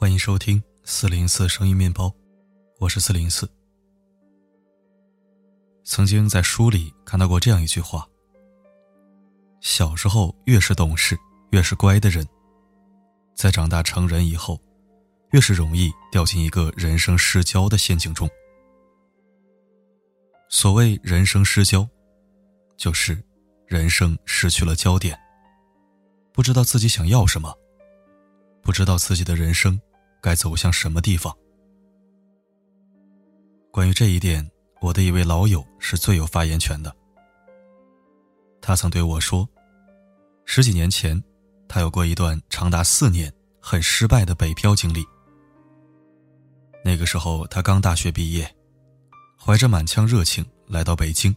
欢迎收听四零四声音面包，我是四零四。曾经在书里看到过这样一句话：小时候越是懂事、越是乖的人，在长大成人以后，越是容易掉进一个人生失焦的陷阱中。所谓人生失焦，就是人生失去了焦点，不知道自己想要什么，不知道自己的人生。该走向什么地方？关于这一点，我的一位老友是最有发言权的。他曾对我说，十几年前，他有过一段长达四年很失败的北漂经历。那个时候，他刚大学毕业，怀着满腔热情来到北京，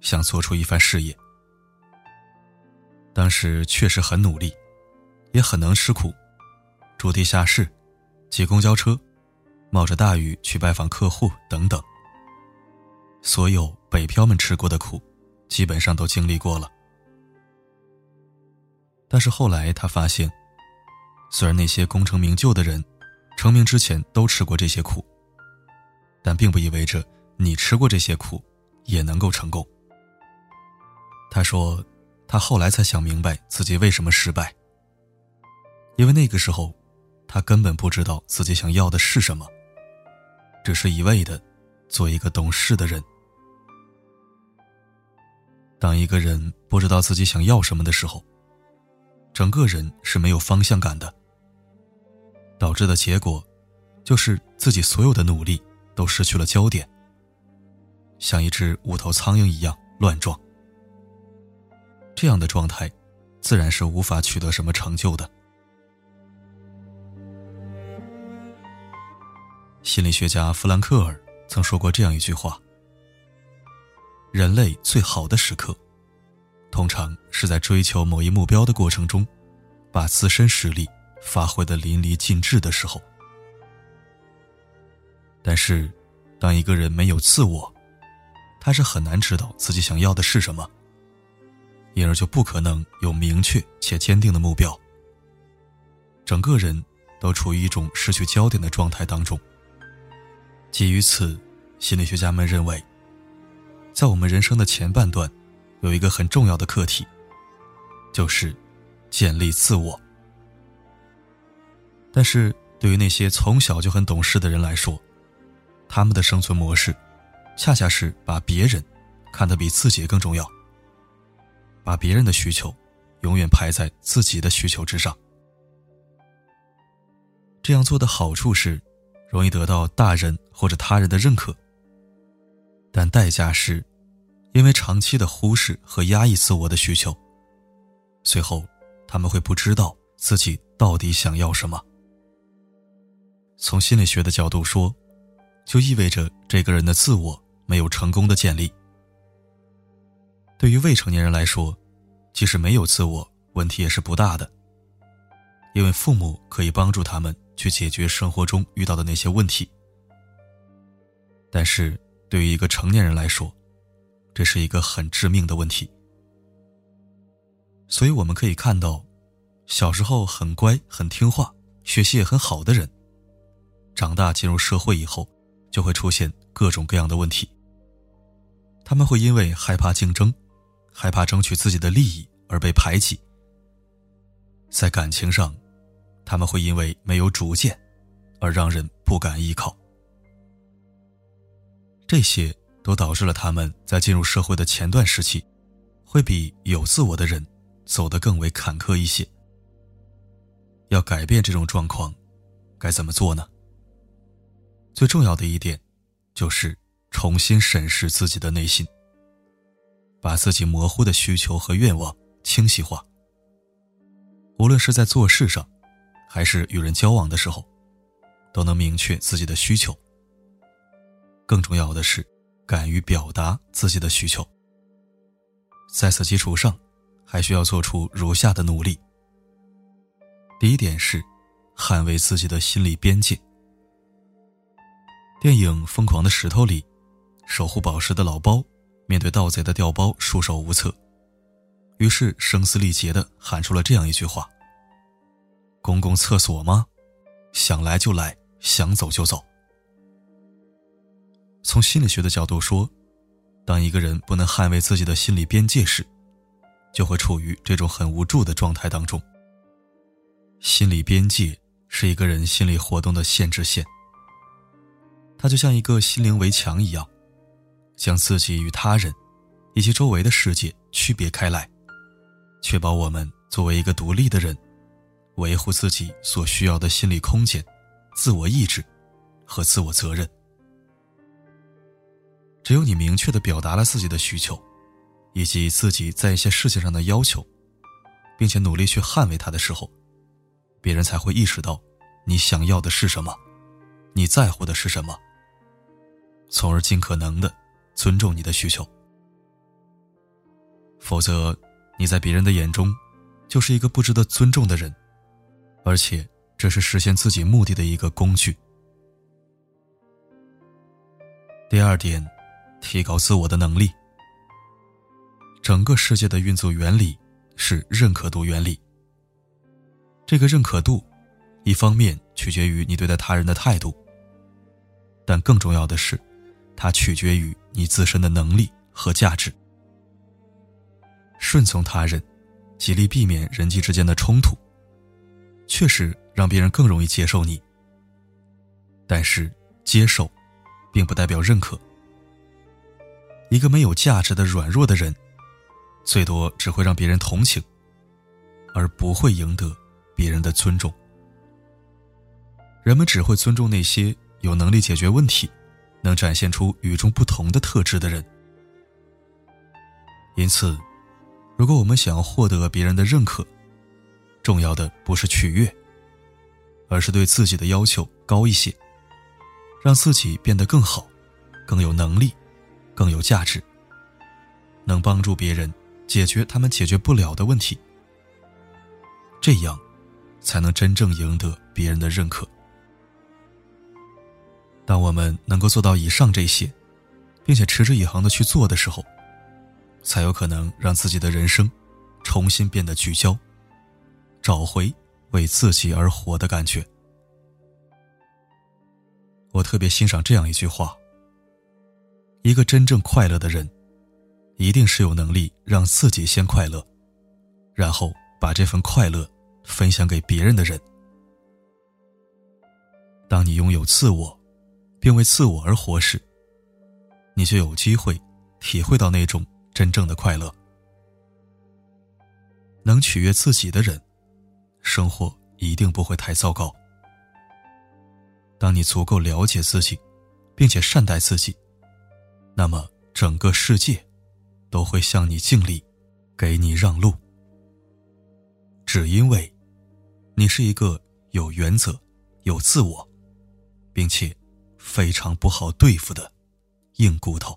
想做出一番事业。当时确实很努力，也很能吃苦，住地下室。挤公交车，冒着大雨去拜访客户，等等。所有北漂们吃过的苦，基本上都经历过了。但是后来他发现，虽然那些功成名就的人，成名之前都吃过这些苦，但并不意味着你吃过这些苦，也能够成功。他说，他后来才想明白自己为什么失败，因为那个时候。他根本不知道自己想要的是什么，只是一味的做一个懂事的人。当一个人不知道自己想要什么的时候，整个人是没有方向感的，导致的结果就是自己所有的努力都失去了焦点，像一只无头苍蝇一样乱撞。这样的状态，自然是无法取得什么成就的。心理学家弗兰克尔曾说过这样一句话：“人类最好的时刻，通常是在追求某一目标的过程中，把自身实力发挥的淋漓尽致的时候。但是，当一个人没有自我，他是很难知道自己想要的是什么，因而就不可能有明确且坚定的目标。整个人都处于一种失去焦点的状态当中。”基于此，心理学家们认为，在我们人生的前半段，有一个很重要的课题，就是建立自我。但是对于那些从小就很懂事的人来说，他们的生存模式，恰恰是把别人看得比自己更重要，把别人的需求永远排在自己的需求之上。这样做的好处是。容易得到大人或者他人的认可，但代价是，因为长期的忽视和压抑自我的需求，最后他们会不知道自己到底想要什么。从心理学的角度说，就意味着这个人的自我没有成功的建立。对于未成年人来说，即使没有自我，问题也是不大的，因为父母可以帮助他们。去解决生活中遇到的那些问题，但是对于一个成年人来说，这是一个很致命的问题。所以我们可以看到，小时候很乖、很听话、学习也很好的人，长大进入社会以后，就会出现各种各样的问题。他们会因为害怕竞争，害怕争取自己的利益而被排挤，在感情上。他们会因为没有主见，而让人不敢依靠。这些都导致了他们在进入社会的前段时期，会比有自我的人走得更为坎坷一些。要改变这种状况，该怎么做呢？最重要的一点，就是重新审视自己的内心，把自己模糊的需求和愿望清晰化。无论是在做事上，还是与人交往的时候，都能明确自己的需求。更重要的是，敢于表达自己的需求。在此基础上，还需要做出如下的努力。第一点是，捍卫自己的心理边界。电影《疯狂的石头》里，守护宝石的老包面对盗贼的调包束手无策，于是声嘶力竭地喊出了这样一句话。公共厕所吗？想来就来，想走就走。从心理学的角度说，当一个人不能捍卫自己的心理边界时，就会处于这种很无助的状态当中。心理边界是一个人心理活动的限制线，它就像一个心灵围墙一样，将自己与他人以及周围的世界区别开来，确保我们作为一个独立的人，维护自己所需要的心理空间、自我意志和自我责任。只有你明确的表达了自己的需求。以及自己在一些事情上的要求，并且努力去捍卫它的时候，别人才会意识到你想要的是什么，你在乎的是什么，从而尽可能的尊重你的需求。否则，你在别人的眼中就是一个不值得尊重的人，而且这是实现自己目的的一个工具。第二点，提高自我的能力。整个世界的运作原理是认可度原理。这个认可度，一方面取决于你对待他人的态度，但更重要的是，它取决于你自身的能力和价值。顺从他人，极力避免人际之间的冲突，确实让别人更容易接受你。但是，接受，并不代表认可。一个没有价值的软弱的人。最多只会让别人同情，而不会赢得别人的尊重。人们只会尊重那些有能力解决问题、能展现出与众不同的特质的人。因此，如果我们想要获得别人的认可，重要的不是取悦，而是对自己的要求高一些，让自己变得更好、更有能力、更有价值，能帮助别人。解决他们解决不了的问题，这样，才能真正赢得别人的认可。当我们能够做到以上这些，并且持之以恒的去做的时候，才有可能让自己的人生重新变得聚焦，找回为自己而活的感觉。我特别欣赏这样一句话：一个真正快乐的人。一定是有能力让自己先快乐，然后把这份快乐分享给别人的人。当你拥有自我，并为自我而活时，你就有机会体会到那种真正的快乐。能取悦自己的人，生活一定不会太糟糕。当你足够了解自己，并且善待自己，那么整个世界。都会向你敬礼，给你让路，只因为，你是一个有原则、有自我，并且非常不好对付的硬骨头。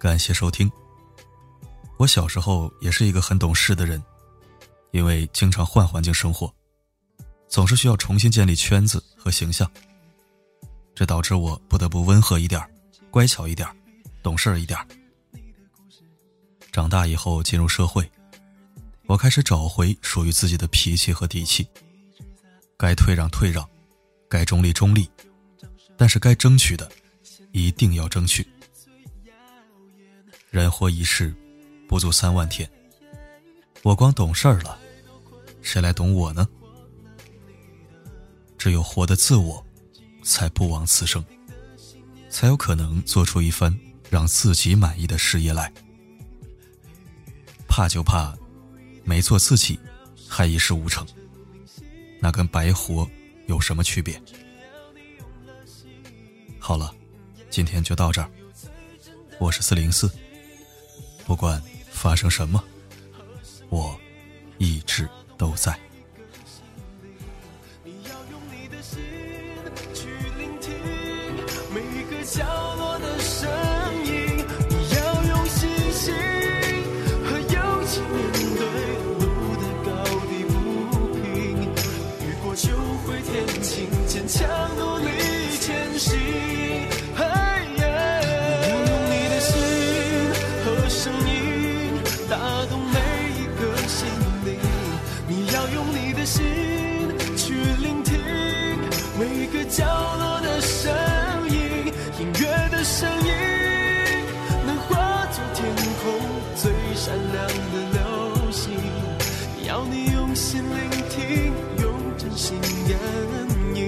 感谢收听。我小时候也是一个很懂事的人，因为经常换环境生活，总是需要重新建立圈子和形象，这导致我不得不温和一点乖巧一点懂事一点长大以后进入社会，我开始找回属于自己的脾气和底气，该退让退让，该中立中立，但是该争取的，一定要争取。人活一世，不足三万天。我光懂事儿了，谁来懂我呢？只有活得自我，才不枉此生，才有可能做出一番让自己满意的事业来。怕就怕，没做自己，还一事无成，那跟白活有什么区别？好了，今天就到这儿。我是四零四。不管发生什么，我一直都在。你用心去聆听每个角落的声音，音乐的声音能化作天空最闪亮的流星。要你用心聆听，用真心感应。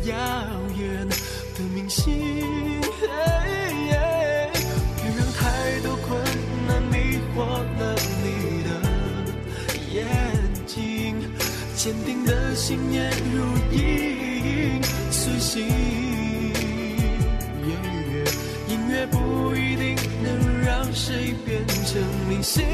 最耀眼的明星。别让太多困难迷惑了你的眼睛，坚定的信念如影随形。音乐不一定能让谁变成明星。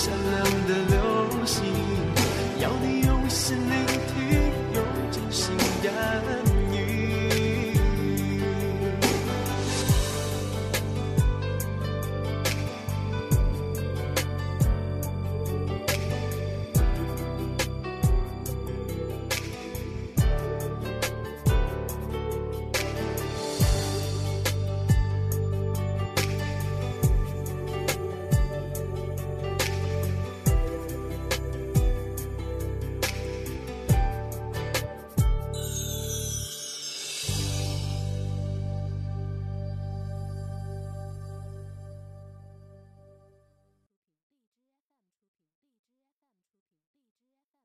salud.